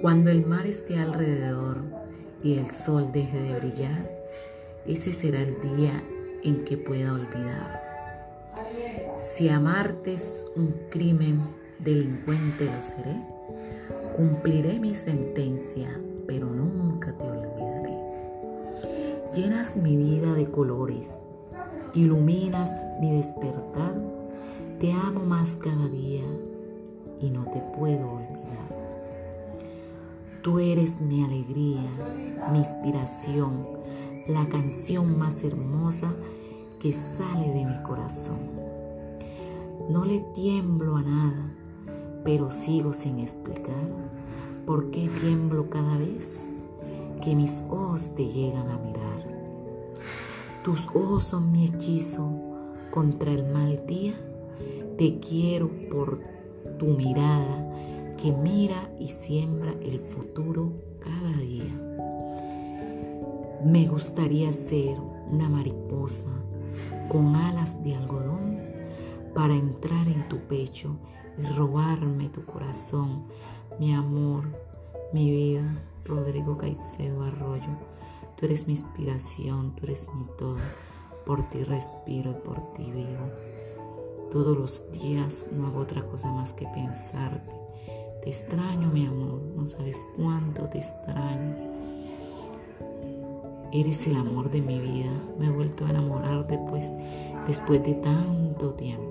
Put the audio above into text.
Cuando el mar esté alrededor y el sol deje de brillar, ese será el día en que pueda olvidar. Si amarte es un crimen, delincuente lo seré. Cumpliré mi sentencia, pero nunca te olvidaré. Llenas mi vida de colores, iluminas mi despertar. Te amo más cada día y no te puedo olvidar. Tú eres mi alegría, mi inspiración, la canción más hermosa que sale de mi corazón. No le tiemblo a nada, pero sigo sin explicar por qué tiemblo cada vez que mis ojos te llegan a mirar. Tus ojos son mi hechizo contra el mal día. Te quiero por tu mirada que mira y siembra el futuro cada día. Me gustaría ser una mariposa con alas de algodón para entrar en tu pecho y robarme tu corazón, mi amor, mi vida. Rodrigo Caicedo Arroyo, tú eres mi inspiración, tú eres mi todo. Por ti respiro y por ti vivo. Todos los días no hago otra cosa más que pensarte. Te extraño, mi amor, no sabes cuánto te extraño. Eres el amor de mi vida. Me he vuelto a enamorar después, después de tanto tiempo.